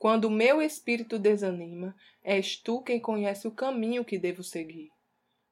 quando o meu espírito desanima, és tu quem conhece o caminho que devo seguir.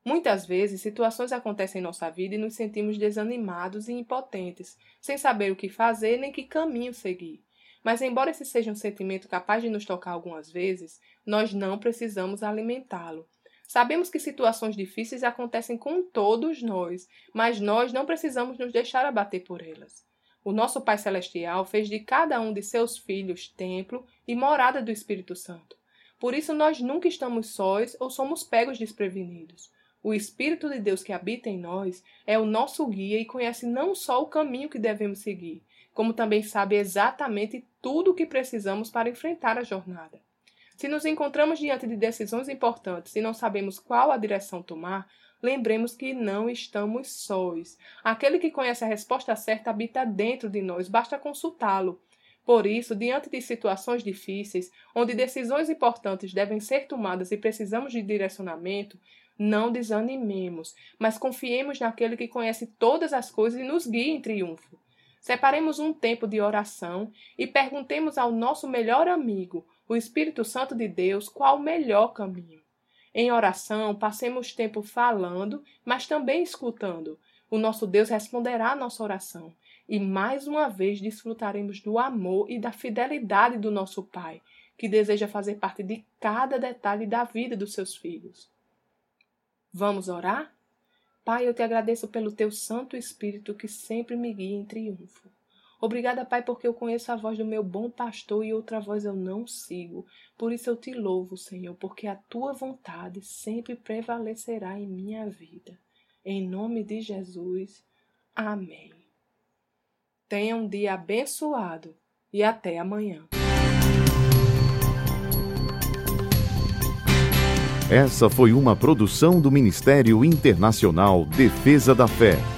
Muitas vezes, situações acontecem em nossa vida e nos sentimos desanimados e impotentes, sem saber o que fazer nem que caminho seguir. Mas, embora esse seja um sentimento capaz de nos tocar algumas vezes, nós não precisamos alimentá-lo. Sabemos que situações difíceis acontecem com todos nós, mas nós não precisamos nos deixar abater por elas. O nosso Pai Celestial fez de cada um de seus filhos templo e morada do Espírito Santo. Por isso nós nunca estamos sós ou somos pegos desprevenidos. O Espírito de Deus que habita em nós é o nosso guia e conhece não só o caminho que devemos seguir, como também sabe exatamente tudo o que precisamos para enfrentar a jornada. Se nos encontramos diante de decisões importantes e não sabemos qual a direção tomar, lembremos que não estamos sós. Aquele que conhece a resposta certa habita dentro de nós, basta consultá-lo. Por isso, diante de situações difíceis, onde decisões importantes devem ser tomadas e precisamos de direcionamento, não desanimemos, mas confiemos naquele que conhece todas as coisas e nos guia em triunfo. Separemos um tempo de oração e perguntemos ao nosso melhor amigo, o Espírito Santo de Deus, qual o melhor caminho. Em oração, passemos tempo falando, mas também escutando. O nosso Deus responderá a nossa oração. E mais uma vez desfrutaremos do amor e da fidelidade do nosso Pai, que deseja fazer parte de cada detalhe da vida dos seus filhos. Vamos orar? Pai, eu te agradeço pelo teu Santo Espírito que sempre me guia em triunfo. Obrigada, Pai, porque eu conheço a voz do meu bom pastor e outra voz eu não sigo. Por isso eu te louvo, Senhor, porque a tua vontade sempre prevalecerá em minha vida. Em nome de Jesus. Amém. Tenha um dia abençoado e até amanhã. Essa foi uma produção do Ministério Internacional Defesa da Fé